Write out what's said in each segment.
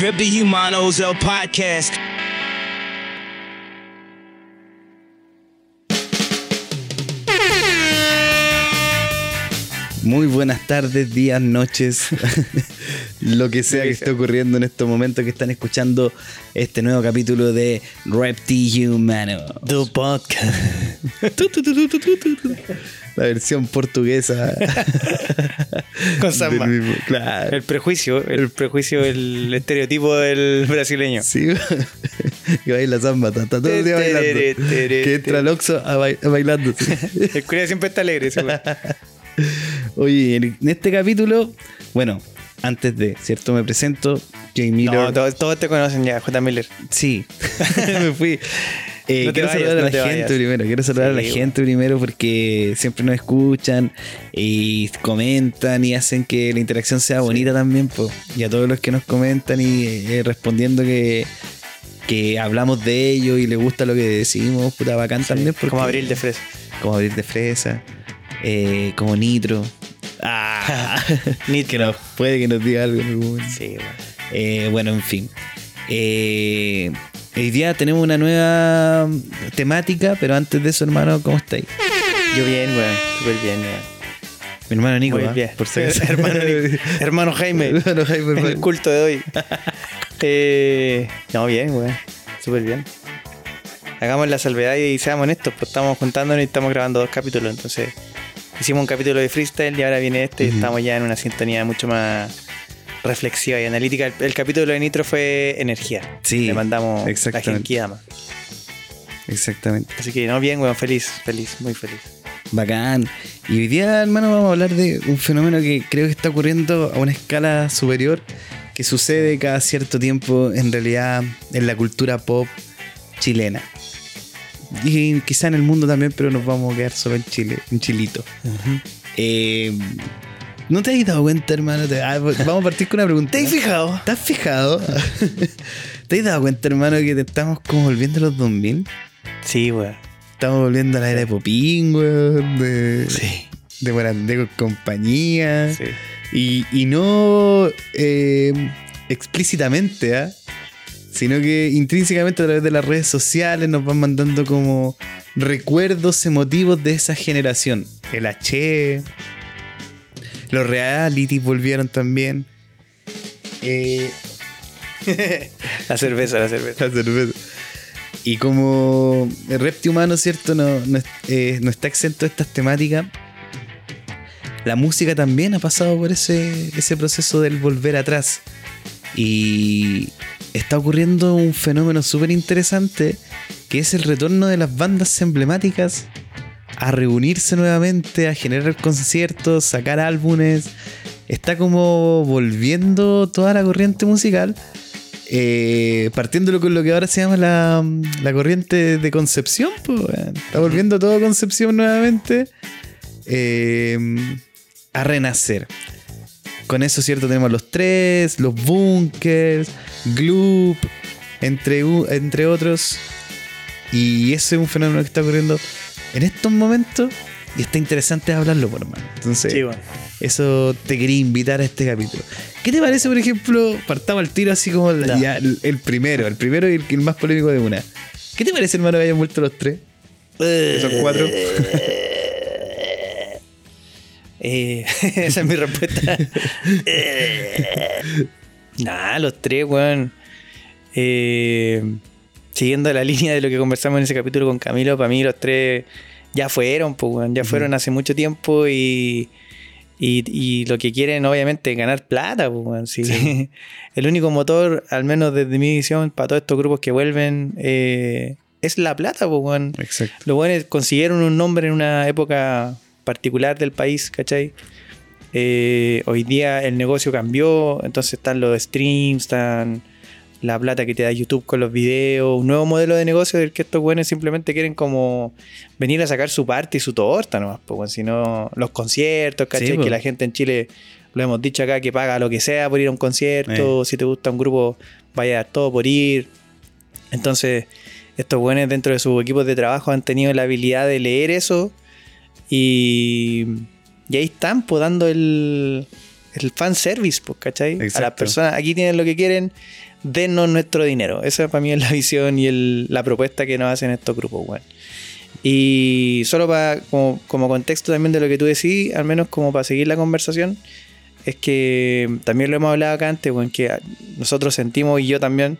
Rip the Humanos El Podcast. Muy buenas tardes, días, noches, lo que sea que esté ocurriendo en estos momentos que están escuchando este nuevo capítulo de Repti Humano. The podcast. La versión portuguesa. Con samba. mismo, Claro. El prejuicio, el prejuicio, el estereotipo del brasileño. Sí, que baila samba, está, todo el día bailando. Que entra al Oxxo bailando. El curia siempre está alegre. güey. Oye, en este capítulo, bueno, antes de, ¿cierto? Me presento, Jay Miller. No, todos, todos te conocen ya, J. Miller. Sí, me fui. Eh, No quiero vayas, saludar a no la te gente vayas. primero, quiero saludar a la gente primero porque siempre nos escuchan y comentan y hacen que la interacción sea bonita también. po. Y a todos los que nos comentan y eh, respondiendo que, que hablamos de ello y les gusta lo que decimos, puta bacán también. Porque, Como abril de fresa. Como abril de fresa, eh, como nitro. Ah, que nos, puede que nos diga algo en algún momento. Sí, güey. Eh, bueno, en fin. Eh, hoy día tenemos una nueva temática, pero antes de eso, hermano, ¿cómo estáis? Yo bien, güey. Súper bien, güey. Mi hermano Nico, Muy ¿ah? bien. por si hermano, hermano Jaime. Hermano Jaime, en el hermano. culto de hoy. Eh, no, bien, güey. Súper bien. Hagamos la salvedad y seamos honestos, pues estamos juntándonos y estamos grabando dos capítulos. Entonces, hicimos un capítulo de freestyle y ahora viene este y estamos ya en una sintonía mucho más reflexiva y analítica. El, el capítulo de Nitro fue energía. Sí, Le mandamos la genkidama. Exactamente. Así que, no, bien, weón, feliz, feliz, muy feliz. Bacán. Y hoy día, hermano, vamos a hablar de un fenómeno que creo que está ocurriendo a una escala superior, que sucede cada cierto tiempo en realidad en la cultura pop chilena. Y quizá en el mundo también, pero nos vamos a quedar solo en Chile, en Chilito. Eh, ¿No te has dado cuenta, hermano? Ah, vamos a partir con una pregunta. ¿Te has fijado? ¿Te has fijado? ¿Te has dado cuenta, hermano, que te estamos como volviendo a los 2000? Sí, weón. Estamos volviendo a la era de Popín, weón, de, Sí. de con compañía. Sí. Y, y no eh, explícitamente, ¿ah? Sino que intrínsecamente a través de las redes sociales nos van mandando como recuerdos emotivos de esa generación. El H, los realities volvieron también. Eh, La cerveza, la cerveza. la cerveza. Y como el reptil humano, ¿cierto? No, no, eh, no está exento de estas temáticas. La música también ha pasado por ese, ese proceso del volver atrás. Y está ocurriendo un fenómeno súper interesante que es el retorno de las bandas emblemáticas a reunirse nuevamente, a generar conciertos, sacar álbumes. Está como volviendo toda la corriente musical eh, partiéndolo con lo que ahora se llama la, la corriente de Concepción, pues, está volviendo todo Concepción nuevamente eh, a renacer. Con eso, cierto, tenemos los tres, los bunkers, Gloop, entre, entre otros. Y ese es un fenómeno que está ocurriendo en estos momentos y está interesante hablarlo, por hermano. Entonces, Sí, eso te quería invitar a este capítulo. ¿Qué te parece, por ejemplo, partamos al tiro así como la- Ya. el, primero, el primero y el, el más polémico de una? ¿Qué te parece, hermano, que hayan vuelto los tres? Que son cuatro. Eh, esa es mi respuesta. nah, los tres, weón. Eh, siguiendo la línea de lo que conversamos en ese capítulo con Camilo, para mí los tres ya fueron, pues, weón. Ya fueron hace mucho tiempo y, y, y lo que quieren, obviamente, es ganar plata, pues, weón. Sí. Sí. El único motor, al menos desde mi visión, para todos estos grupos que vuelven, eh, es la plata, pues, weón. Exacto. Los buenos consiguieron un nombre en una época particular del país, ¿cachai? Eh, hoy día el negocio cambió, entonces están los streams, están la plata que te da YouTube con los videos, un nuevo modelo de negocio del que estos buenos simplemente quieren como venir a sacar su parte y su torta nomás, pues, si no los conciertos, ¿cachai? Sí, que la gente en Chile, lo hemos dicho acá, que paga lo que sea por ir a un concierto, si te gusta un grupo, vaya a dar todo por ir. Entonces, estos buenos dentro de sus equipos de trabajo han tenido la habilidad de leer eso y, y ahí están, pues dando el, el fan service, pues, ¿cachai? A las Exacto. personas, aquí tienen lo que quieren, dennos nuestro dinero. Esa para mí es la visión y el- la propuesta que nos hacen estos grupos, weón. Y solo para, como, como contexto también de lo que tú decís, al menos como para seguir la conversación, es que también lo hemos hablado acá antes, weón, que nosotros sentimos y yo también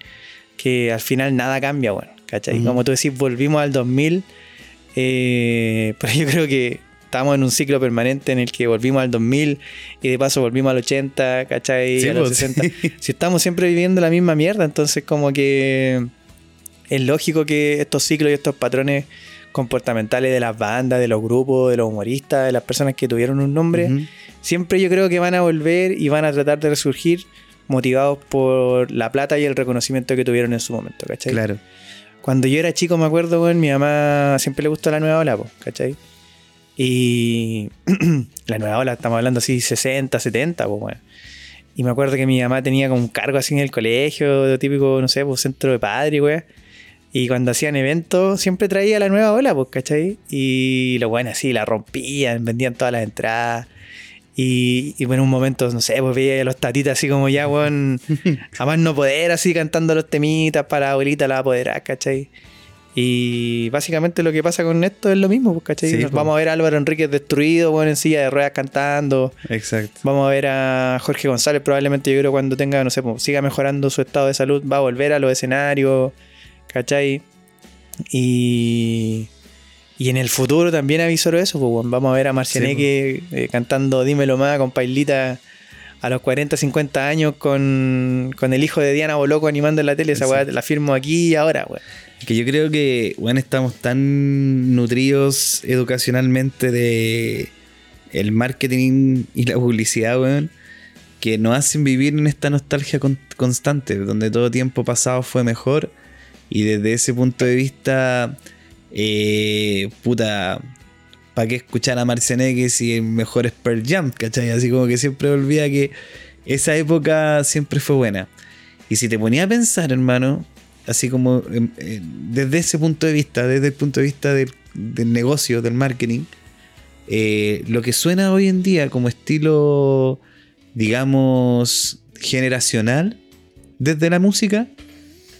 que al final nada cambia, weón, ¿cachai? Ujú. Como tú decís, volvimos al 2000, eh, pero yo creo que estamos en un ciclo permanente en el que volvimos al 2000 y de paso volvimos al 80, ¿cachai? Sí, a los pues, 60. sí. Si estamos siempre viviendo la misma mierda, entonces como que es lógico que estos ciclos y estos patrones comportamentales de las bandas, de los grupos, de los humoristas, de las personas que tuvieron un nombre, siempre yo creo que van a volver y van a tratar de resurgir motivados por la plata y el reconocimiento que tuvieron en su momento, ¿cachai? Claro. Cuando yo era chico, me acuerdo, weón, mi mamá siempre le gustó la nueva ola, po, ¿cachai? Y la nueva ola, estamos hablando así, 60, 70, pues, weón. Y me acuerdo que mi mamá tenía como un cargo así en el colegio, típico, no sé, pues centro de padre, weón. Y cuando hacían eventos, siempre traía la nueva ola, pues, ¿cachai? Y los weones así la rompían, vendían todas las entradas. Y, y en un momento, no sé, pues veía a los tatitas así como ya, weón, a más no poder, así cantando los temitas para la abuelita la apoderar, ¿cachai? Y básicamente lo que pasa con esto es lo mismo, pues, ¿cachai? Sí, Nos pues. vamos a ver a Álvaro Enríquez destruido, weón, en silla de ruedas cantando. Exacto. Vamos a ver a Jorge González, probablemente yo creo cuando tenga, no sé, pues, siga mejorando su estado de salud, va a volver a los escenarios, ¿cachai? Y, y en el futuro también avisó eso, pues, weón. vamos a ver a Marcianeque eh, cantando Dímelo más con Pailita a los 40, 50 años con, con el hijo de Diana Boloco animando en la tele, esa Sí. weá la firmo aquí y ahora, weón. Que yo creo que, bueno, estamos tan nutridos educacionalmente de el marketing y la publicidad, weón, que nos hacen vivir en esta nostalgia con- constante, donde todo tiempo pasado fue mejor. Y desde ese punto de vista, eh, puta, ¿para qué escuchar a Marcianeque si el mejor es Pearl Jam? ¿Cachai? Así como que siempre olvida que esa época siempre fue buena. Y si te ponía a pensar, hermano, así como em, eh, desde ese punto de vista, desde el punto de vista del, negocio, del marketing, eh, lo que suena hoy en día como estilo, digamos, generacional, desde la música,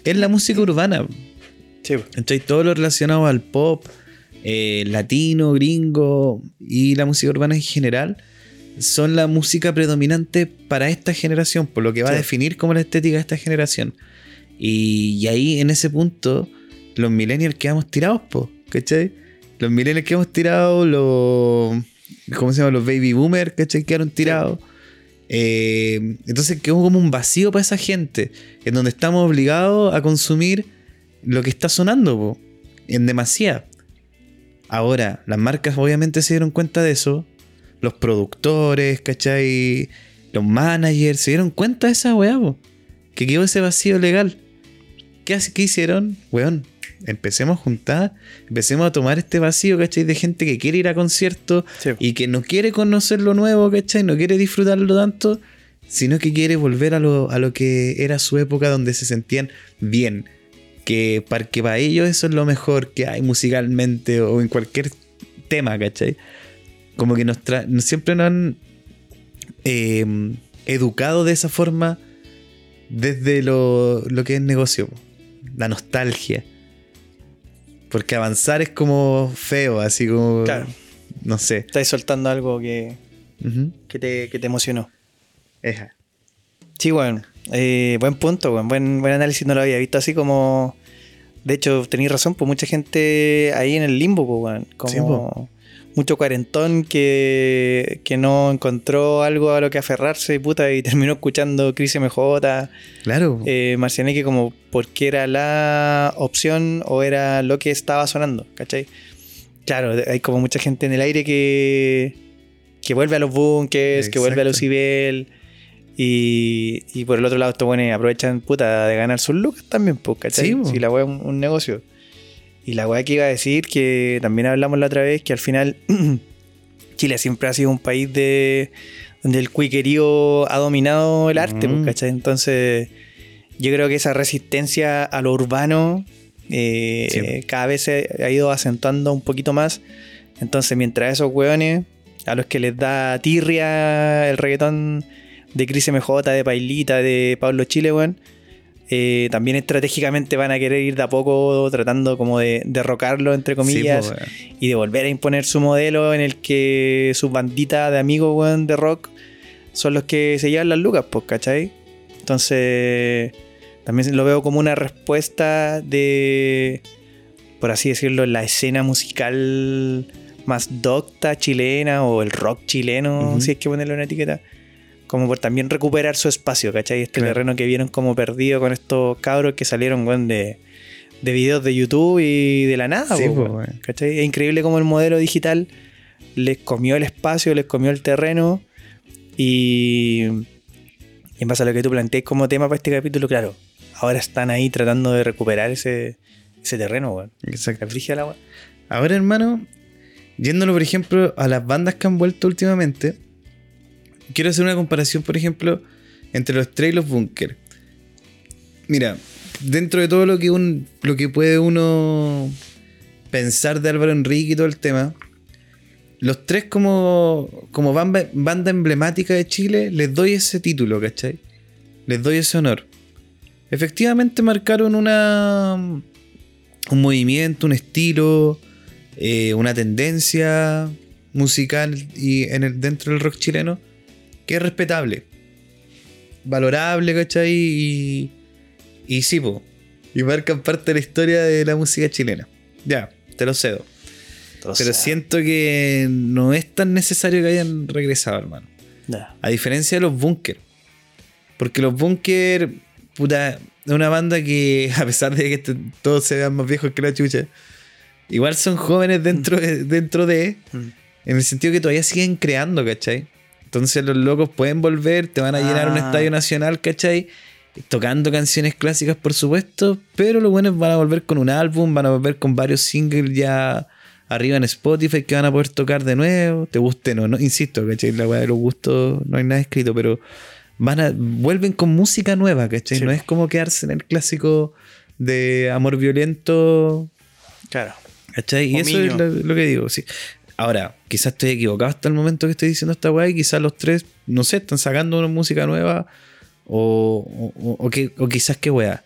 es la música urbana. Sí. ¿cachai? Todo lo relacionado al pop, eh, latino, gringo y la música urbana en general son la música predominante para esta generación, por lo que va a Sí. definir como la estética de esta generación. Y, y ahí en ese punto, los millennials quedamos tirados, po, ¿cachai? Los millennials quedamos tirados, los. ¿Cómo se llama? Los baby boomers, ¿cachai? Quedaron tirados. Eh, entonces quedó como un vacío para esa gente, en donde estamos obligados a consumir lo que está sonando, po, en demasía. Ahora, las marcas obviamente se dieron cuenta de eso. Los productores, ¿cachai? Los managers se dieron cuenta de esa weá, po, que quedó ese vacío legal. ¿Qué, qué hicieron? Weón, empecemos a juntar, empecemos a tomar este vacío, ¿cachai? De gente que quiere ir a conciertos Sí. y que no quiere conocer lo nuevo, ¿cachai? No quiere disfrutarlo tanto, sino que quiere volver a lo, a lo que era su época donde se sentían bien. Que para, que para ellos eso es lo mejor que hay musicalmente o en cualquier tema, ¿cachai? Como que nos tra- siempre nos han eh, educado de esa forma desde lo, lo que es negocio, la nostalgia. Porque avanzar es como feo, así como... Claro. No sé. Estás soltando algo que, Ujú. que, te, que te emocionó. Eja. Sí, bueno, eh, buen punto, buen, buen, buen análisis, no lo había visto así como... De hecho, tenéis razón, pues mucha gente ahí en el limbo, pues. Como Sí, mucho cuarentón que, que no encontró algo a lo que aferrarse, puta, y terminó escuchando Chris MJ, Claro. eh, Marcianeque como porque era la opción o era lo que estaba sonando, ¿cachai? Claro, hay como mucha gente en el aire que, que vuelve a los bunkers, que vuelve a los Exacto. Ibel. Y, y por el otro lado, estos buenos aprovechan puta de ganar sus lucas también, pues, ¿cachai? Sí, po. si la weá es un, un negocio. Y la weá que iba a decir, que también hablamos la otra vez, que al final Chile siempre ha sido un país de donde el cuiquerío ha dominado el arte, pues, Mm. ¿cachai? Entonces, yo creo que esa resistencia a lo urbano eh, Sí. cada vez se ha ido acentuando un poquito más. Entonces, mientras esos hueones, a los que les da tirria el reggaetón de Cris MJ, de Pailita, de Pablo Chile, weón. eh, también estratégicamente van a querer ir de a poco tratando como de derrocarlo, entre comillas, Sí, weón. y de volver a imponer su modelo en el que sus banditas de amigos, weón, de rock son los que se llevan las lucas, pues, ¿cachai? Entonces, también lo veo como una respuesta de, por así decirlo, la escena musical más docta chilena o el rock chileno, si hay que ponerle una etiqueta. Como por también recuperar su espacio, ¿cachai? Este Claro. terreno que vieron como perdido con estos cabros que salieron, weón, de, de videos de YouTube y de la nada, Sí, po, po, weón, weón. ¿cachai? Es increíble como el modelo digital les comió el espacio, les comió el terreno y, y en base a lo que tú planteas como tema para este capítulo, claro, ahora están ahí tratando de recuperar ese, ese terreno, weón. Exacto. La. Ahora, hermano, yéndolo, por ejemplo, a las bandas que han vuelto últimamente, quiero hacer una comparación, por ejemplo, entre los tres y los Bunker. Mira, dentro de todo lo que, un, lo que puede uno pensar de Álvaro Enrique y todo el tema, los tres como, como banda, banda emblemática de Chile, les doy ese título, ¿cachai? Les doy ese honor. Efectivamente marcaron una un movimiento, un estilo, eh, una tendencia musical y en el, dentro del rock chileno que es respetable, valorable, ¿cachai? Y, y sí, po, y marcan parte de la historia de la música chilena. Ya, te lo cedo. Pero siento que no es tan necesario que hayan regresado, hermano. A diferencia de los Bunker. Porque los Bunker, puta, es una banda que, a pesar de que este- todos se vean más viejos que la chucha, igual son jóvenes dentro de, dentro de, Mm. en el sentido que todavía siguen creando, ¿cachai? Entonces los locos pueden volver, te van a llenar un Ah. estadio nacional, ¿cachai? Tocando canciones clásicas, por supuesto, pero los buenos van a volver con un álbum, van a volver con varios singles ya arriba en Spotify que van a poder tocar de nuevo, te gusten o no, insisto, ¿cachai? La weá de los gustos no hay nada escrito, pero van a, vuelven con música nueva, ¿cachai? Sí. No es como quedarse en el clásico de amor violento, Claro. ¿cachai? Y O eso es lo, lo que digo, sí. Ahora, quizás estoy equivocado hasta el momento que estoy diciendo esta weá y quizás los tres, no sé, están sacando una música nueva o, o, o que, o quizás qué weá.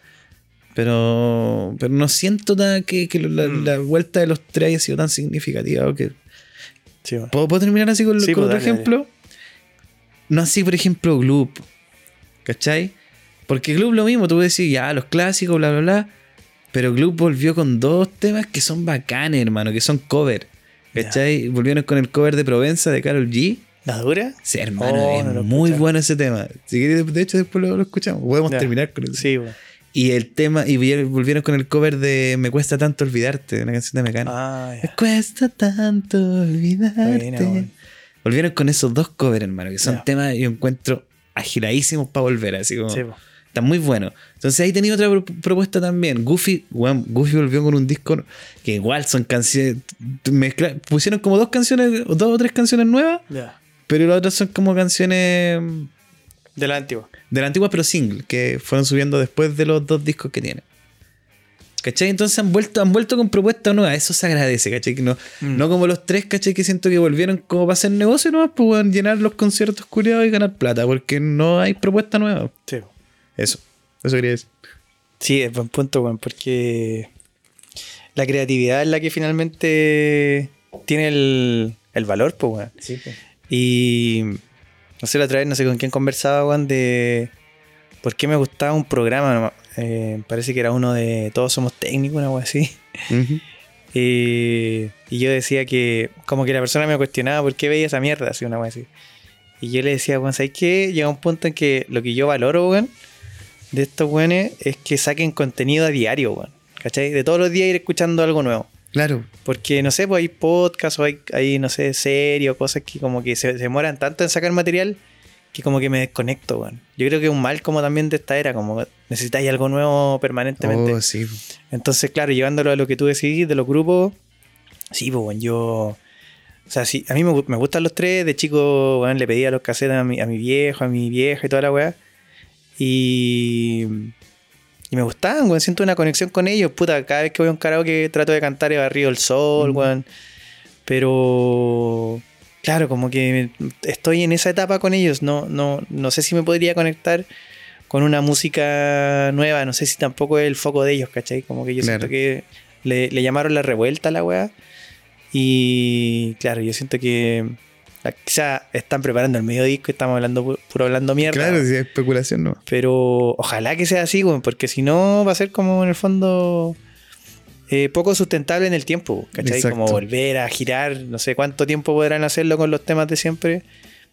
Pero, pero no siento tan que, que la, Mm. la vuelta de los tres haya sido tan significativa. o que- Sí, bueno. ¿Puedo, puedo terminar así con, Sí, con pues, otro dale, ejemplo? No así, por ejemplo, Gloop. ¿Cachai? Porque Gloop lo mismo, tú puedes decir, ya, los clásicos, bla, bla, bla. Pero Gloop volvió con dos temas que son bacanes, hermano, que son cover. ¿Cachai? Volvieron con el cover de Provenza de Carol G. ¿La dura? Sí, hermano, Oh, es no muy bueno ese tema. Si quieres, de hecho, después lo, lo escuchamos. Podemos terminar con eso. Sí, bueno. Y el tema, y volvieron con el cover de Me cuesta tanto olvidarte, de una canción de Mecano. Ah, Me cuesta tanto olvidarte. Bueno. Volvieron con esos dos covers, hermano, que son temas yo encuentro agiladísimos para volver, así como. Sí, po. Muy buenos. Entonces ahí tenía otra pro- propuesta también. Goofy, Goofy volvió con un disco que igual son canciones. pusieron como dos canciones, dos o tres canciones nuevas, pero las otras son como canciones De la antigua. de la antigua, pero single, que fueron subiendo después de los dos discos que tienen. ¿Cachai? Entonces han vuelto, han vuelto con propuestas nuevas. Eso se agradece, ¿cachai? No, Mm. no como los tres, ¿cachai? Que siento que volvieron como para hacer negocio nomás, pues llenar los conciertos culiados y ganar plata, porque no hay propuesta nueva. Sí. Eso, eso quería decir. Sí, es buen punto, weón, porque la creatividad es la que finalmente tiene el, el valor, pues, weón. Y no sé, la otra vez, no sé con quién conversaba, weón, de por qué me gustaba un programa. eh, parece que era uno de Todos Somos Técnicos, una weón así. Y, y yo decía que, como que la persona me cuestionaba por qué veía esa mierda, así, una weón así. Y yo le decía, weón, ¿sabes qué? Llega un punto en que lo que yo valoro, weón, de estos weones es que saquen contenido a diario, weón. ¿Cachai? De todos los días ir escuchando algo nuevo. Claro. Porque, no sé, pues hay podcasts o hay, hay no sé, series o cosas que como que se, se demoran tanto en sacar material que como que me desconecto, weón. Yo creo que es un mal como también de esta era, como necesitáis algo nuevo permanentemente. Oh, sí. Entonces, claro, llevándolo a lo que tú decís de los grupos, sí, pues, bueno, yo. O sea, sí, a mí me, me gustan los tres. De chico, bueno, le pedía los cassettes a mi, a mi viejo, a mi vieja y toda la weá. Y. Y me gustaban, weón. Siento una conexión con ellos. Puta, cada vez que voy a un karaoke trato de cantar el Barrio del Sol, Mm. weón. Pero. claro, como que estoy en esa etapa con ellos. No, no, no sé si me podría conectar con una música nueva. No sé si tampoco es el foco de ellos, ¿cachai? Como que yo Claro. siento que le, le llamaron la revuelta a la weá. Y claro, yo siento que ah, quizá están preparando el medio disco y estamos hablando pu- puro hablando mierda. Claro, si es especulación, no. Pero ojalá que sea así, weón, porque si no va a ser como en el fondo eh, poco sustentable en el tiempo, ¿cachai? Exacto. Como volver a girar, no sé cuánto tiempo podrán hacerlo con los temas de siempre,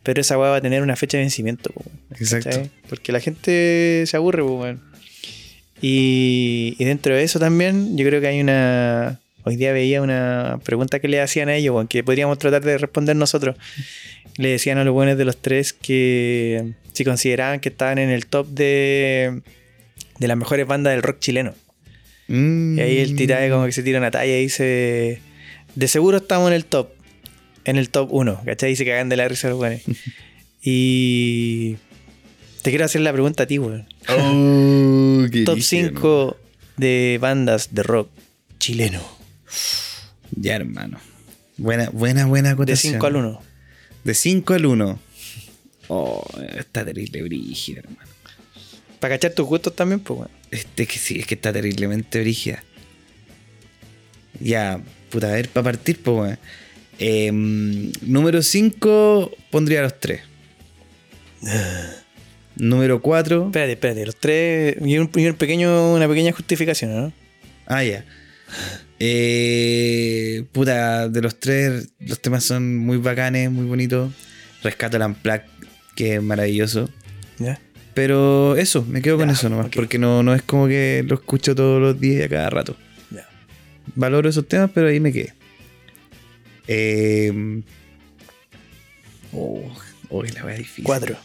pero esa weá va a tener una fecha de vencimiento, Exacto. Porque la gente se aburre, weón. Y, y dentro de eso también, yo creo que hay una. Hoy día veía una pregunta que le hacían a ellos, que podríamos tratar de responder nosotros. Le decían a los buenos de los tres que si consideraban que estaban en el top de, de las mejores bandas del rock chileno. Mm. Y ahí el tiraje como que se tira una talla y dice, de seguro estamos en el top, en el top 1, ¿cachai? Y se cagan de la risa los buenos. y te quiero hacer la pregunta a ti, weón. Oh, Top brígido, 5 de bandas de rock chileno. Ya, hermano. Buena, buena, buena De acotación. 5 al 1. De 5 al 1. Oh, está terrible brígida, hermano. Para cachar tus gustos también, pues, weón. Este que sí, es que está terriblemente brígida. Ya, puta, a ver, para partir, pues, weón. Em, número 5 pondría los 3. número 4. Espérate, espérate, los tres. Y, un, y un pequeño, una pequeña justificación, ¿no? Ah, ya. Eh, puta, de los tres, los temas son muy bacanes, muy bonitos. Rescato el Unplugged, que es maravilloso. ¿Ya? Pero eso, me quedo con Ya, eso nomás, ok. porque no, no es como que lo escucho todos los días y a cada rato. Ya. Valoro esos temas, pero ahí me quedé. Eh, oh, oh, la wea difícil. Cuatro.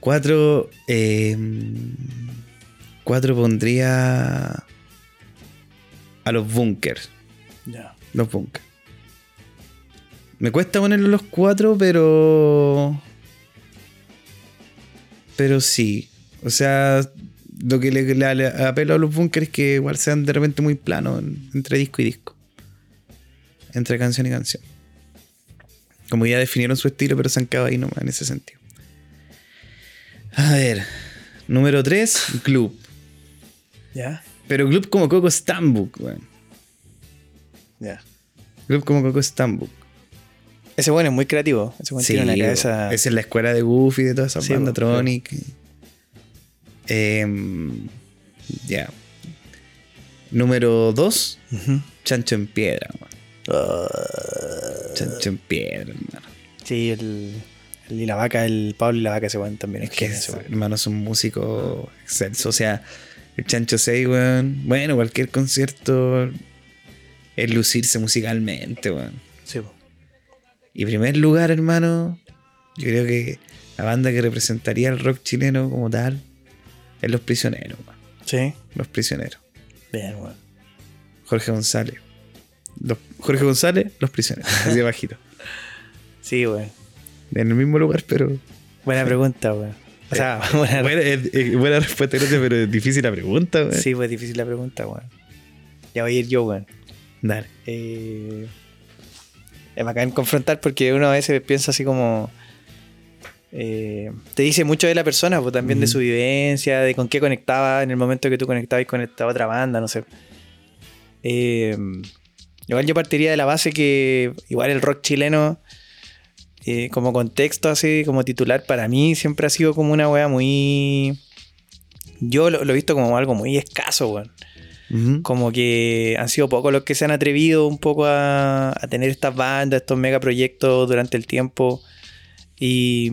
Cuatro. eh, cuatro pondría a los bunkers. Ya. Los bunkers. Me cuesta ponerlo los cuatro, pero. Pero sí. O sea, lo que le, le- le apelo a los bunkers es que igual sean de repente muy planos en- entre disco y disco. Entre canción y canción. Como ya definieron su estilo, pero se han quedado ahí nomás en ese sentido. A ver. Número 3, Club. Ya. Pero Club como Coco Stambuk, weón. Ya. Club como Coco Stambuk. Ese bueno es muy creativo. Ese bueno tiene una cabeza. Esa es la escuela de Goofy, de todas esas Sí, bandas, bo, Tronic. Em, ya. Número 2, Ujú. Chancho en Piedra, weón. Ah, Chancho en Piedra, hermano. sí, el, el y la vaca, el Pablo y la vaca, ese weón también es Es que, ese hermano, es un músico excelso. O sea, el Chancho 6, weón. Bueno, cualquier concierto es lucirse musicalmente, weón. Sí, bo. Y primer lugar, hermano, yo creo que la banda que representaría el rock chileno como tal es Los Prisioneros, weón. Sí. Los Prisioneros. Bien, weón. Jorge González. Los- Jorge González, Los Prisioneros. Así de bajito. Sí, weón. En el mismo lugar, pero. Buena pregunta, weón. O sea, buena, Buena, buena respuesta, gracias, pero es difícil la pregunta, weón. Sí, fue difícil la pregunta, weón. Ya voy a ir yo, weón. Dale. Eh, es bacán confrontar porque uno a veces piensa así como. eh, te dice mucho de la persona, pues también de su vivencia, de con qué conectaba en el momento que tú conectabas con esta otra banda, no sé. Eh, igual yo partiría de la base que igual el rock chileno, eh, como contexto así, como titular, para mí siempre ha sido como una wea muy. Yo lo, lo he visto como algo muy escaso, weón como que han sido pocos los que se han atrevido un poco a, a tener estas bandas, estos megaproyectos durante el tiempo. Y,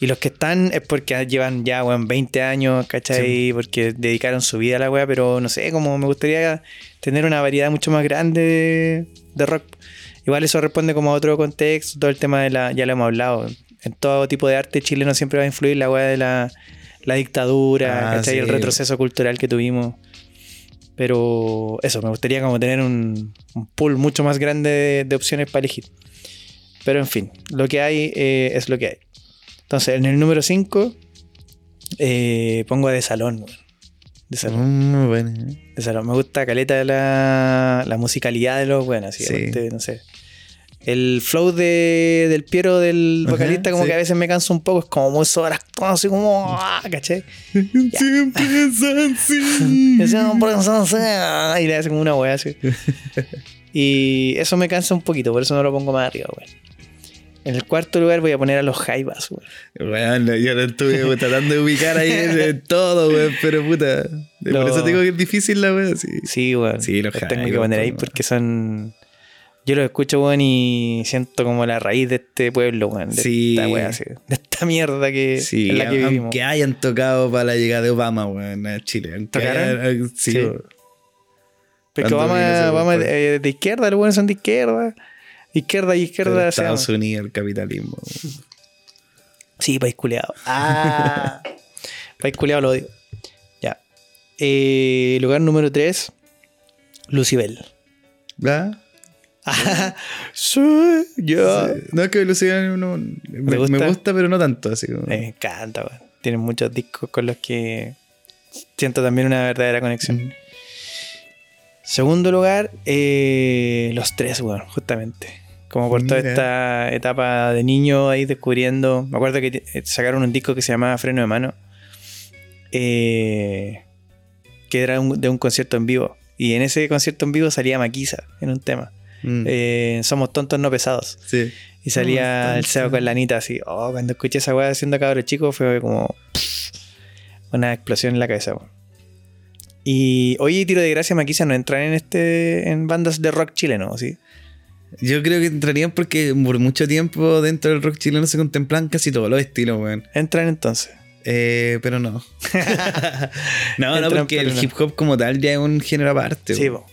y los que están es porque llevan ya, weón, 20 años, ¿cachai? Porque dedicaron su vida a la wea, pero no sé, como me gustaría tener una variedad mucho más grande de, de rock. Igual eso responde como a otro contexto, todo el tema de la, ya lo hemos hablado, en todo tipo de arte chileno siempre va a influir la wea de la, la dictadura, Ah, ¿cachai? sí. El retroceso cultural que tuvimos. Pero eso, me gustaría como tener un, un pool mucho más grande de, de opciones para elegir. Pero en fin, lo que hay eh, es lo que hay. Entonces, en el número 5 pongo a De Salón. weón. De Salón. Mm, bueno, ¿eh? De Salón. Me gusta caleta la, la musicalidad de los buenos. Así, Sí. no sé. El flow de, del Piero del Ajá, vocalista, como sí. que a veces me cansa un poco, es como muy sobreactuado, así como, ah, ¿cachai? Siempre así. Y le hace como una wea así. Y eso me cansa un poquito, por eso no lo pongo más arriba, weón. En el cuarto lugar voy a poner a los Jaivas, weón. Bueno, yo lo estuve tratando de ubicar ahí en, todo, weón, pero puta. Por eso digo que es difícil la weón, sí. Sí, weón. Sí, los tengo que Jaivas, poner ahí porque son. Yo los escucho, weón, y siento como la raíz de este pueblo, weón. De Sí. esta wea, así, De esta mierda que, Sí, en la que vivimos. aunque hayan tocado para la llegada de Obama, weón, a Chile. Hayan- sí, Sí. Porque ese Obama, Obama eh, de izquierda, los buenos son de izquierda. Izquierda y izquierda. Estados. Unidos, el capitalismo. weón. Sí, país culeado. Ah. país culeado lo odio. Ya. Eh, lugar número 3. Lucibel. ¿Va? Sí. Sí. No, es que Luciano no, me, me gusta? gusta? pero no tanto. Así como. Me encanta, weón. Tienen muchos discos con los que siento también una verdadera conexión. Segundo lugar, eh, los tres, weón, justamente. Como por toda esta etapa de niño ahí descubriendo. Me acuerdo que eh, sacaron un disco que se llamaba Freno de Mano. eh, que era un- de un concierto en vivo. Y en ese concierto en vivo salía Maquisa en un tema. Mm, Eh, Somos tontos no pesados. sí. Y salía el Seo tontos. con la Anita así. Oh, cuando escuché esa weá haciendo cabro chico fue como una explosión en la cabeza. weón. Y oye, Tiro de Gracia Maquisa no entran en este en bandas de rock chileno, ¿sí? Yo creo que entrarían porque por mucho tiempo dentro del rock chileno se contemplan casi todos los estilos, weón. Entran entonces. Eh, pero no. no, no, Entran, porque pero el no. hip hop como tal ya es un género aparte. Sí, weón.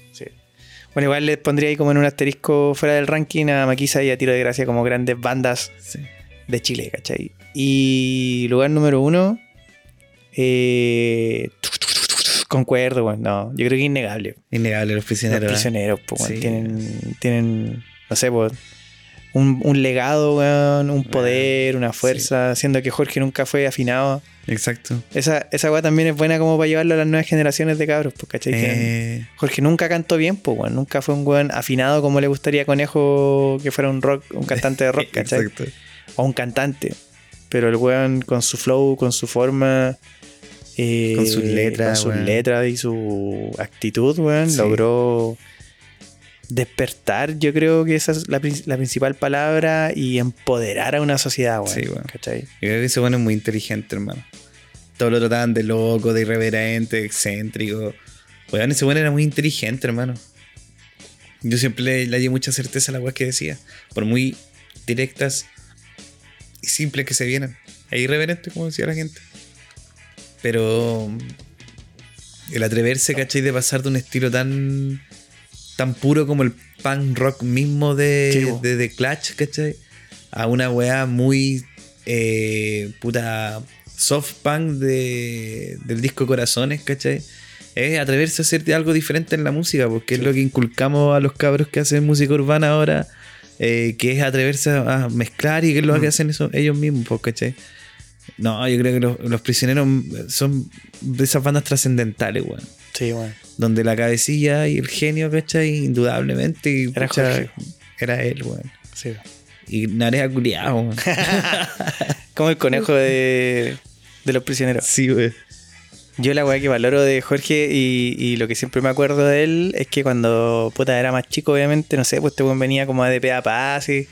Bueno, igual les pondría ahí como en un asterisco fuera del ranking a Maquisa y a Tiro de Gracia como grandes bandas Sí. de Chile, ¿cachai? Y lugar número uno, eh, concuerdo, weón. No, yo creo que es innegable. Innegable, los prisioneros. Los ¿eh? prisioneros, po, Sí. tienen, tienen, no sé, po, un, un legado, weón, un poder, una fuerza, siendo que Jorge nunca fue afinado. Exacto. Esa, esa weá también es buena como para llevarlo a las nuevas generaciones de cabros, pues, ¿cachai? Eh, Jorge nunca cantó bien, pues, weón, nunca fue un weón afinado como le gustaría a Conejo que fuera un rock, un cantante de rock, ¿cachai? Exacto. O un cantante. Pero el weón con su flow, con su forma. eh, Con sus letras, Con sus letras y su actitud, weón. Sí. Logró despertar, yo creo que esa es la, la principal palabra. Y empoderar a una sociedad, weón. Sí, weón. ¿Cachai? Yo creo que ese bueno es muy inteligente, hermano. Todos lo trataban de loco, de irreverente, de excéntrico. Weón, ese bueno era muy inteligente, hermano. Yo siempre le, le hallé mucha certeza a las weas que decía. Por muy directas y simples que se vieran. E irreverente, como decía la gente. Pero el atreverse, ¿cachai? De pasar de un estilo tan tan puro como el punk rock mismo de, de The Clash, ¿cachai? A una weá muy eh, puta soft punk de, del disco Corazones, ¿cachai? Es atreverse a hacer algo diferente en la música, porque es lo que inculcamos a los cabros que hacen música urbana ahora, eh, que es atreverse a, mezclar y que es lo que hacen eso, ellos mismos, pues, ¿cachai? No, yo creo que los, los prisioneros son de esas bandas trascendentales, weón. Sí, weón. Donde la cabecilla y el genio, ¿cachai? Indudablemente. Era pucha, Jorge. Era él, weón. Sí. Y Narea culiado. Como el conejo de, de los prisioneros. sí, weón. Yo la weá que valoro de Jorge y, y lo que siempre me acuerdo de él es que cuando puta era más chico, obviamente, no sé, pues este weón venía como de pe a pa, así.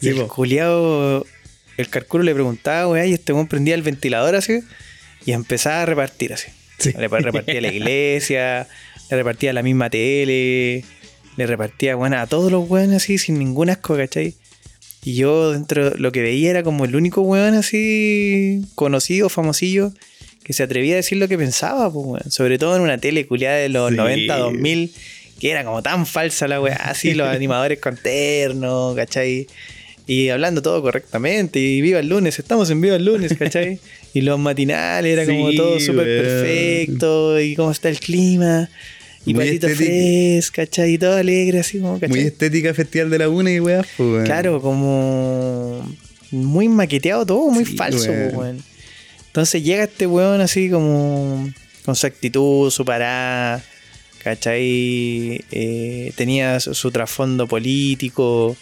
Y Sí, el culiao, el carculo le preguntaba, weá, y este weón prendía el ventilador así y empezaba a repartir así. Sí. Le repartía a la iglesia, le repartía a la misma tele, le repartía, bueno, a todos los weones así, sin ningún asco, ¿cachai? Y yo dentro lo que veía era como el único weón así conocido, famosillo, que se atrevía a decir lo que pensaba, pues, weón. Sobre todo en una tele culiada de los Sí. 90, 2000, que era como tan falsa la weá, así los animadores con terno, ¿cachai? Y hablando todo correctamente, y viva el lunes, estamos en viva el lunes, ¿cachai? Y los matinales, era como todo súper perfecto, y cómo está el clima, y patito fresco, ¿cachai? Y todo alegre, así como, ¿cachai? Muy estética Festival de la Una y weá, pues, weón. Claro, como muy maqueteado todo, muy Sí, falso, weón. po, weón. Entonces llega este weón así como con su actitud, su parada, ¿cachai? Eh, tenía su, su trasfondo político,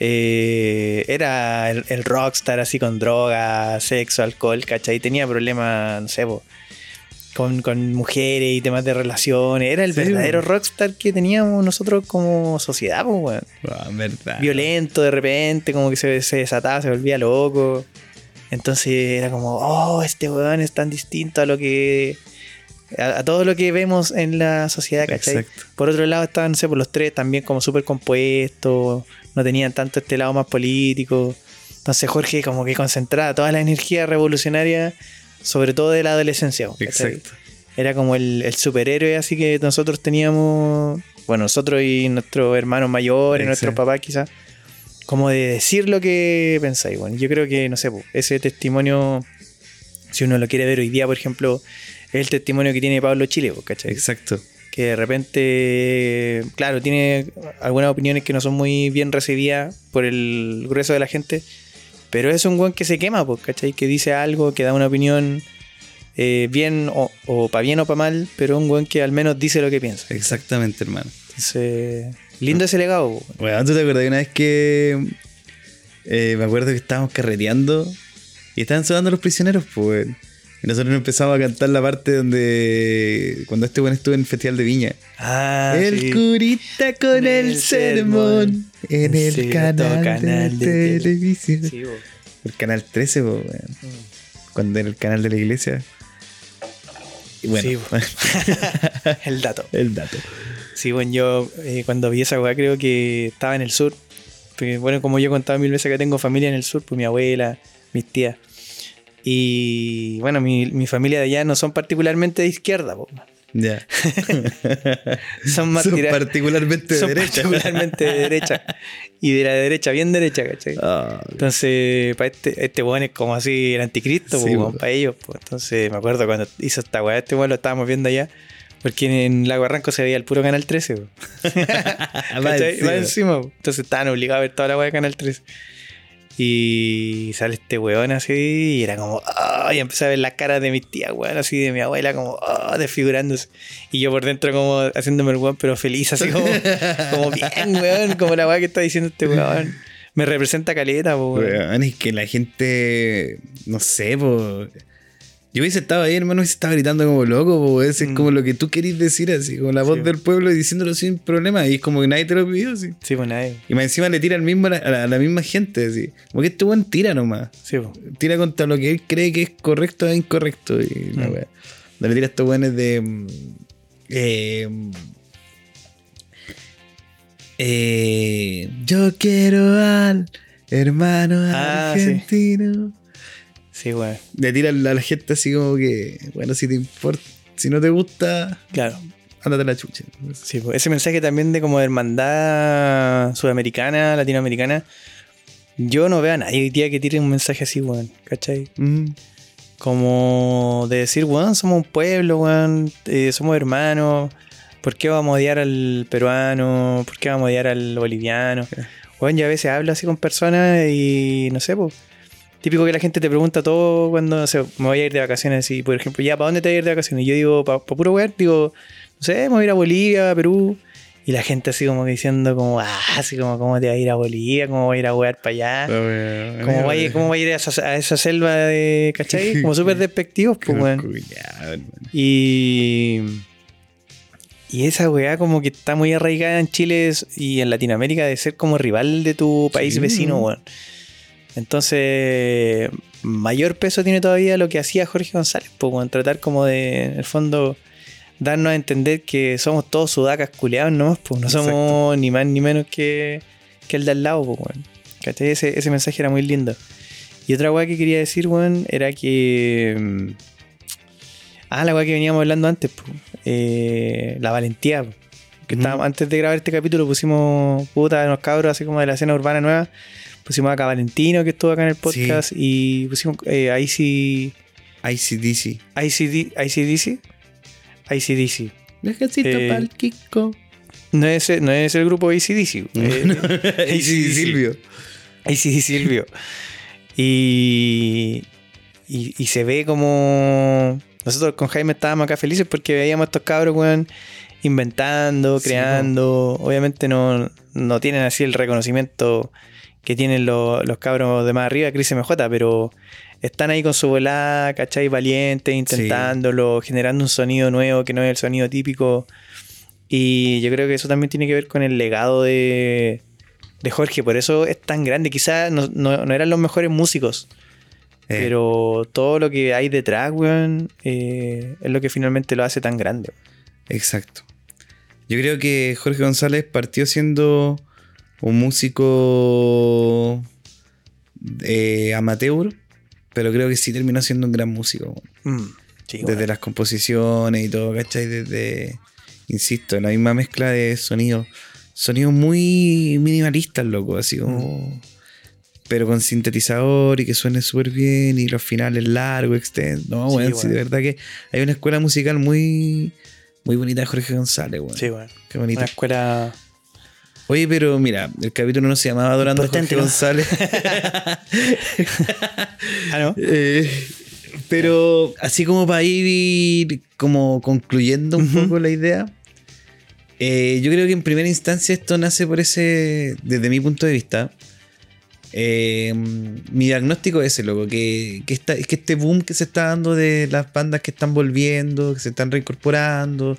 eh, era el, el rockstar así con droga, sexo, alcohol, ¿cachai? Tenía problemas, no sé, po, con, con mujeres y temas de relaciones. Era el Sí, verdadero rockstar que teníamos nosotros como sociedad, pues, weón. Ah, verdad. Violento de repente, como que se, se desataba, se volvía loco. Entonces era como, oh, este weón es tan distinto a lo que. a, a todo lo que vemos en la sociedad, ¿cachai? Exacto. Por otro lado estaban, no sé, por los tres también como súper compuestos, no tenían tanto este lado más político. Entonces Jorge como que concentraba toda la energía revolucionaria, sobre todo de la adolescencia. Exacto. Era como el, el superhéroe así que nosotros teníamos, bueno, nosotros y nuestros hermanos mayores, nuestros papás quizás, como de decir lo que pensáis. Bueno, yo creo que, no sé, ese testimonio, si uno lo quiere ver hoy día, por ejemplo, es el testimonio que tiene Pablo Chile, ¿cachai? Exacto. que de repente, claro, tiene algunas opiniones que no son muy bien recibidas por el grueso de la gente, pero es un buen que se quema, pues, ¿cachai? Que dice algo, que da una opinión eh, bien o, para bien o para mal, pero un buen que al menos dice lo que piensa. Exactamente, hermano. Entonces, lindo ese legado. Bueno, ¿tú te acuerdas de una vez que eh, me acuerdo que estábamos carreteando y estaban sonando los prisioneros, pues, weón. Y nosotros empezamos a cantar la parte donde cuando este buen estuvo en el Festival de Viña. Ah, el sí. curita con el, El sermón en el Cierto canal, canal de, de tele. televisión. Sí. El canal 13, pues, weón. Cuando era el canal de la iglesia. Y bueno, Sí, el dato. el dato. Sí, bueno, yo eh, cuando vi esa weá creo que estaba en el sur. Porque, bueno, como yo he contado mil veces que tengo familia en el sur, pues mi abuela, mis tías. Y bueno, mi, mi familia de allá no son particularmente de izquierda, po. Ya. son más Son particularmente de son derecha. particularmente de derecha. Y de la derecha, bien derecha, ¿cachai? Ah, Entonces, para este, este weón es como así el anticristo, Sí, po. para ellos. po. Entonces, me acuerdo cuando hizo esta weá, este weón lo estábamos viendo allá. Porque en Lago Barranco se veía el puro Canal 13. po. va ¿Cachai? encima. Va encima, po. Entonces estaban obligados a ver toda la weá de Canal 13. Y sale este weón así y era como, ¡ah! y empecé a ver las caras de mis tías, weón, así de mi abuela, como, ¡ah! desfigurándose. Y yo por dentro como haciéndome el weón, pero feliz, así como, como bien, weón, como la weá que está diciendo este weón. Me representa caleta, weón. Weón, es que la gente, no sé, po. Yo hubiese estado ahí, hermano, hubiese estado gritando como loco, po. Es Mm. como lo que tú querís decir, así, con la voz Sí. del pueblo y diciéndolo sin problema. Y es como que nadie te lo pidió, así. Sí, pues nadie. Y más encima le tira al mismo, a, la, a la- la misma gente, así. Como que este buen tira nomás. Sí, po. Tira contra lo que él cree que es correcto e incorrecto. Y la Mm. wea. No le tira a estos buenos de. mm, eh, eh, yo quiero al hermano Ah, argentino. Sí, weón. Le tira a la, a la gente así como que, bueno, si te importa, si no te gusta, Claro. ándate a la chucha. Sí, pues ese mensaje también de como de hermandad sudamericana, latinoamericana. Yo no veo a nadie hoy día que tire un mensaje así, weón. ¿Cachai? Mm, Como de decir, weón, somos un pueblo, weón, eh, somos hermanos. ¿Por qué vamos a odiar al peruano? ¿Por qué vamos a odiar al boliviano? Weón, yo a veces hablo así con personas y no sé, pues. Típico que la gente te pregunta todo cuando no sé, me voy a ir de vacaciones. Y por ejemplo, ya, ¿para dónde te vas a ir de vacaciones? Y yo digo, para puro weón, digo, no sé, me voy a ir a Bolivia, a Perú. Y la gente así como diciendo, como, ah, así como, ¿cómo te vas a ir a Bolivia? ¿Cómo vas a ir a wear para allá? ¿Cómo va, a ir, wea. ¿Cómo va a ir a esa, a esa selva de, ¿cachai? Como súper despectivos, pues, weón. Y. Y esa weá como que está muy arraigada en Chile y en Latinoamérica de ser como rival de tu país Sí. vecino, weón. Entonces, mayor peso tiene todavía lo que hacía Jorge González, pues. Tratar como de, en el fondo, darnos a entender que somos todos sudacas culeados nomás, pues. No somos Exacto. ni más ni menos que, que el de al lado, pues. ¿Cachai? Ese, ese mensaje era muy lindo. Y otra weá que quería decir, weón, era que. mm, Ah, la weá que veníamos hablando antes, po. Eh, la valentía. po. Que estábamos- antes de grabar este capítulo pusimos puta unos cabros así como de la escena urbana nueva. Pusimos acá a Valentino que estuvo acá en el podcast y pusimos eh, Easy, ICDC. ICD, ICDC. ICDC. Necesito Eh, pa'l Kiko. No es, no es el grupo ACDC. Eh, ICDC Silvio. ACDC Silvio. Y, y, y se ve como. Nosotros con Jaime estábamos acá felices porque veíamos a estos cabros, weón, inventando, Sí, creando. Obviamente no, no tienen así el reconocimiento que tienen lo- los cabros de más arriba, Chris MJ, pero están ahí con su volada, ¿cachai? Valientes, intentándolo, generando un sonido nuevo que no es el sonido típico. Y yo creo que eso también tiene que ver con el legado de, de Jorge, por eso es tan grande. Quizás no, no- no eran los mejores músicos, Eh, pero todo lo que hay detrás, weón, eh, es lo que finalmente lo hace tan grande. Exacto. Yo creo que Jorge González partió siendo un músico eh, amateur, pero creo que sí terminó siendo un gran músico. Mm, sí, Desde las composiciones y todo, ¿cachai? Desde, insisto, la misma mezcla de sonidos. Sonidos muy minimalistas, loco, así como... Pero con sintetizador y que suene súper bien y los finales largos, extensos. No, Sí, weón, sí, de verdad que hay una escuela musical muy, muy bonita de Jorge González, weón. Sí, weón. Qué bonito. Una escuela. Oye, pero mira, el capítulo no se llamaba Adorando a Jorge. González. Ah, ¿no? Eh, pero así como para ir como concluyendo un poco la idea, eh, yo creo que en primera instancia esto nace por ese, desde mi punto de vista, eh, mi diagnóstico es ese, loco, que, que, esta- que este boom que se está dando de las bandas que están volviendo, que se están reincorporando,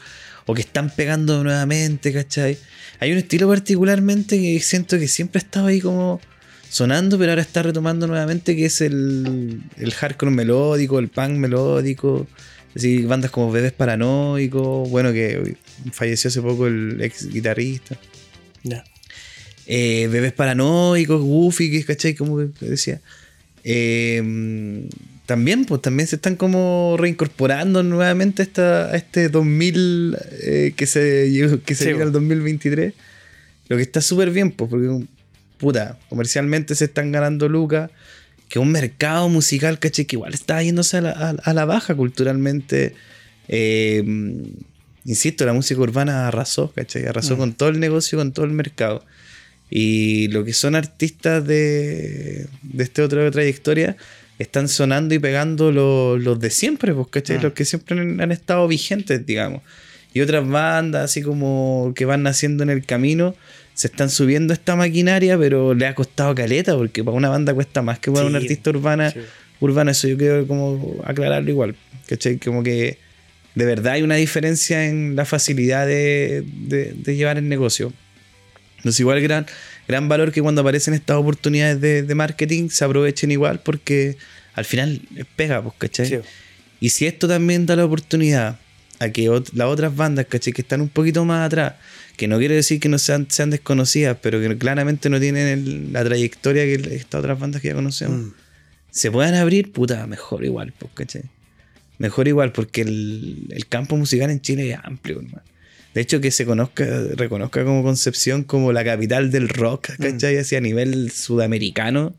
o que están pegando nuevamente, ¿cachai? Hay un estilo particularmente que siento que siempre ha estado ahí como sonando, pero ahora está retomando nuevamente, que es el, el hardcore melódico, el punk melódico. Así, bandas como Bebés Paranoicos, bueno, que falleció hace poco el ex guitarrista. Ya. Eh, bebés Paranoicos, Goofy, que ¿cachai? Como que decía. Eh, también, pues también se están como reincorporando nuevamente esta, a este 2000 eh, que se, que se Sí, llega al 2023. Lo que está súper bien, pues, porque, puta, comercialmente se están ganando lucas. Que un mercado musical, ¿cachai? Que igual está yéndose a la, a- a la baja culturalmente. Eh, insisto, la música urbana arrasó, ¿cachai? Arrasó Mm. con todo el negocio, con todo el mercado. Y lo que son artistas de, de esta otra trayectoria están sonando y pegando lo- los de siempre, pues, ¿cachai? Mm. Los que siempre han, han estado vigentes, digamos. Y otras bandas, así como que van naciendo en el camino, se están subiendo a esta maquinaria, pero le ha costado caleta, porque para una banda cuesta más que para Sí, un artista urbana, sí. urbano. Eso yo quiero como aclararlo igual, ¿cachai? Como que de verdad hay una diferencia en la facilidad de, de- de llevar el negocio. Entonces igual gran, gran valor que cuando aparecen estas oportunidades de, de marketing se aprovechen igual porque al final pega, pues, ¿cachai? Sí. Y si esto también da la oportunidad a que ot- las otras bandas, ¿cachai? Que están un poquito más atrás, que no quiere decir que no sean, sean desconocidas, pero que claramente no tienen el- la trayectoria que estas otras bandas que ya conocemos, Mm. se puedan abrir, puta, mejor igual, pues, ¿cachai? Mejor igual, porque el, el campo musical en Chile es amplio, hermano. De hecho, que se conozca, reconozca como Concepción como la capital del rock, ¿cachai? Así a nivel sudamericano.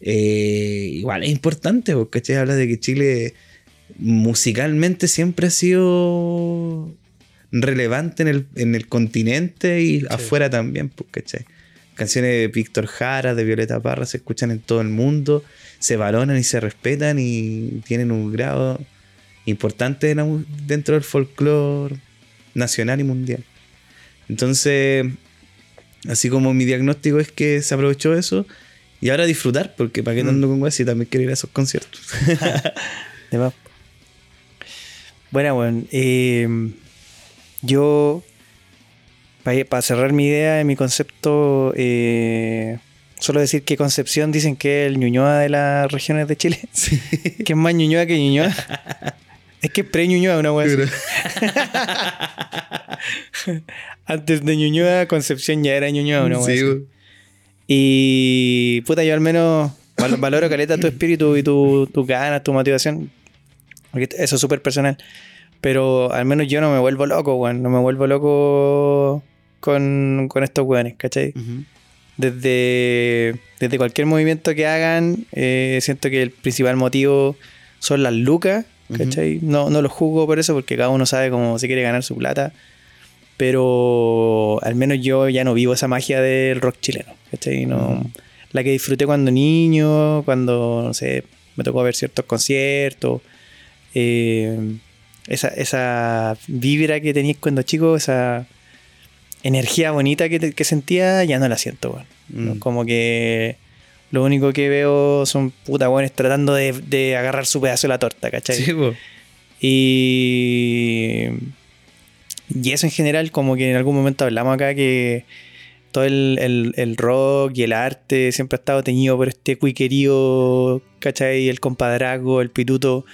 eh, igual es importante, porque ¿cachai? Habla de que Chile musicalmente siempre ha sido relevante en el, en el continente y afuera también, pues, ¿cachai? Canciones de Víctor Jara, de Violeta Parra se escuchan en todo el mundo, se valoran y se respetan y tienen un grado importante dentro del folclore nacional y mundial. Entonces, así como mi diagnóstico es que se aprovechó eso y ahora disfrutar, porque para qué Mm. tanto con weas si también quiero ir a esos conciertos. De más. Bueno, bueno. eh, yo, para cerrar mi idea, mi concepto, eh, solo decir que Concepción dicen que es el Ñuñoa de las regiones de Chile. que es más Ñuñoa que Ñuñoa. es que pre-Ñuñoa una así. Antes de Ñuñoa, Concepción ya era Ñuñoa una wea Sí. Y puta, yo al menos val- valoro caleta tu espíritu y tu, tu ganas, tu motivación. Porque eso es súper personal. Pero al menos yo no me vuelvo loco, weón. No me vuelvo loco con, con estos weones, ¿cachai? Desde, desde cualquier movimiento que hagan, eh, siento que el principal motivo son las lucas, ¿cachai? no, no lo juzgo por eso, porque cada uno sabe cómo se quiere ganar su plata. Pero al menos yo ya no vivo esa magia del rock chileno, ¿cachai? No, La que disfruté cuando niño, cuando, no sé, me tocó ver ciertos conciertos. eh, esa, esa vibra que tenías cuando chico, esa, energía bonita que, te- que sentía, ya no la siento, weón. Mm. Como que lo único que veo son puta weones tratando de, de agarrar su pedazo de la torta, ¿cachai? Sí, po. Y, y eso en general, como que en algún momento hablamos acá que todo el, el- el rock y el arte siempre ha estado teñido por este cuiquerío, ¿cachai? El compadrazgo, el pituto.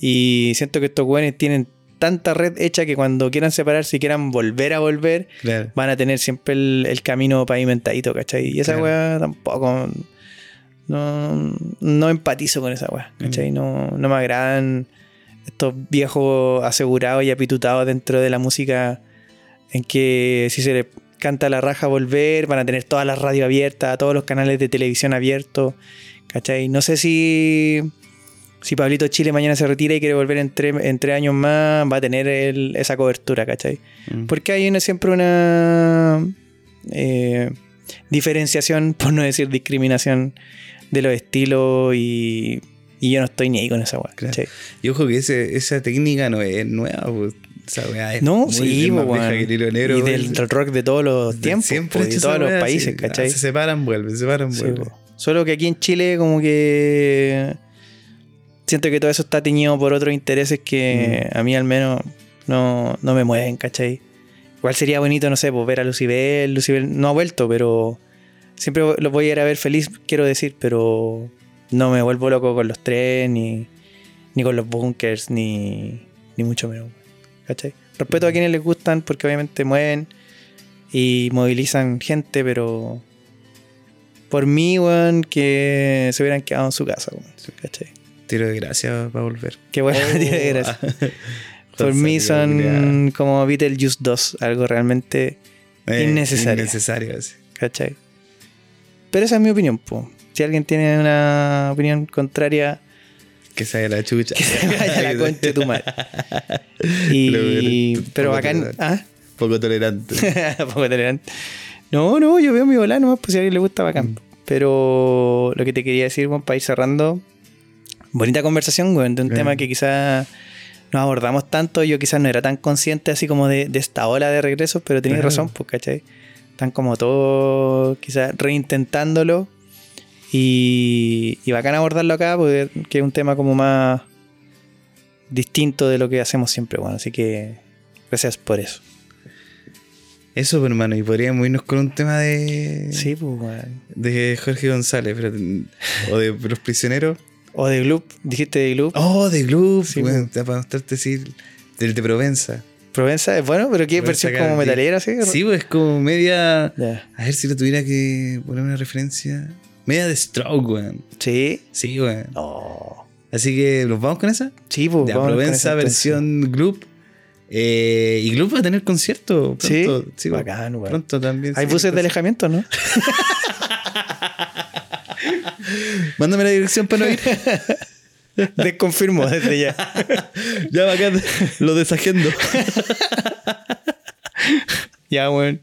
Y siento que estos güeyes tienen tanta red hecha que cuando quieran separarse y quieran volver a volver, Claro. van a tener siempre el, el camino pavimentadito, ¿cachai? Y esa Claro. weá tampoco. No, no empatizo con esa weá, ¿cachai? No, no me agradan estos viejos asegurados y apitutados dentro de la música en que si se le canta la raja volver, van a tener todas las radios abiertas, todos los canales de televisión abiertos, ¿cachai? No sé si, si Pablito Chile mañana se retira y quiere volver en tres, en tres años más, va a tener el- esa cobertura, ¿cachai? Mm. Porque hay una, siempre una eh, diferenciación, por no decir discriminación, de los estilos y, y yo no estoy ni ahí con esa weá. Claro. Y ojo que ese- esa técnica no es nueva, po. Esa weá es No, muy sí, más que el negro, Y weón. del rock de todos los tiempos, Siempre hecho de todos los países. ¿cachai? Se separan, vuelven, se separan, vuelven. po. Solo que aquí en Chile como que siento que todo eso está teñido por otros intereses que Mm. a mí al menos no, no me mueven, ¿cachai? Igual sería bonito, no sé, pues ver a Lucibel. Lucibel no ha vuelto, pero siempre lo voy a ir a ver feliz, quiero decir, pero no me vuelvo loco con los tres, ni, ni con los bunkers, ni, ni mucho menos, ¿cachai? Respeto a quienes les gustan porque obviamente mueven y movilizan gente, pero por mí, weón, que se hubieran quedado en su casa, weón, ¿cachai? Tiro de gracia para volver. Qué bueno, Oh. tío, gracias. Por mí son como Beetlejuice 2, algo realmente Eh, innecesario. Innecesario, así. ¿Cachai? Pero esa es mi opinión, po. Si alguien tiene una opinión contraria, Que se vaya la chucha. que se vaya la concha de tu madre. Y, Pero- bacán. ¿Ah? Poco tolerante. Poco tolerante. No, no, yo veo mi volá nomás, pues si a alguien le gusta, bacán. Pero lo que te quería decir, para ir cerrando, bonita conversación, weón, de un tema que quizás no abordamos tanto. Yo quizás no era tan consciente así como de, de esta ola de regresos, pero tenías Claro. razón, pues, ¿cachai? Están como todos quizás reintentándolo. Y, y bacán abordarlo acá, porque que es un tema como más distinto de lo que hacemos siempre, bueno. Así que gracias por eso. Eso, pues, hermano. Y podríamos irnos con un tema de. Sí, pues. De Jorge González. pero- o de Los Prisioneros. O de Gloop, dijiste de Gloop. Oh, de Gloop. Sí, bueno, para mostrarte así. Del de Provenza. Provenza es bueno, pero ¿qué Provenza versión como metalera, sí? Sí, pues es como media. A ver si lo tuviera que poner una referencia. Media de Stroke, weón. Sí. Sí, weón. Oh. Así que, ¿los vamos con esa? Sí, pues. de Provenza versión Gloop. Eh, y Gloop va a tener concierto Sí, pronto. Sí, weón. bacán, weón. Pronto también. Hay sí, buses de alejamiento, ¿no? Mándame la dirección para no ir. Desconfirmo desde ya. ya, bacán. Lo desagendo. ya, weón.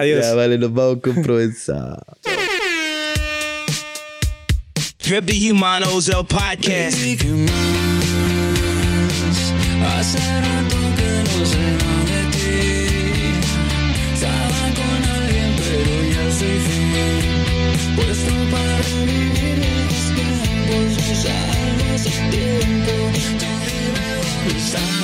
Adiós. Ya, vale, nos vamos con Provenza. The Humanos El Podcast. Sabes el tiempo. Tú dime dónde estás.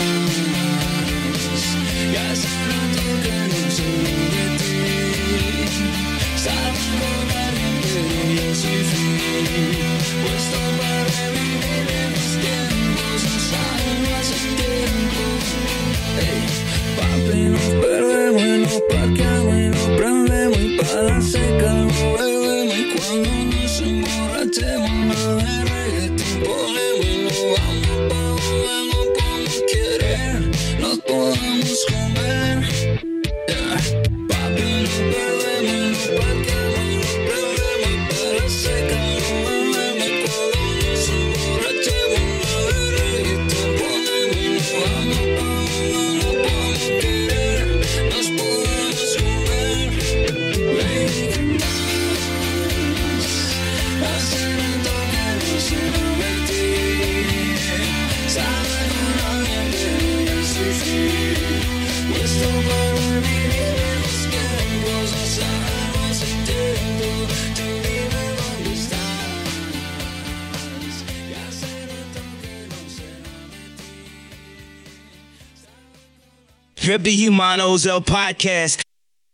Drip the Humanos El Podcast.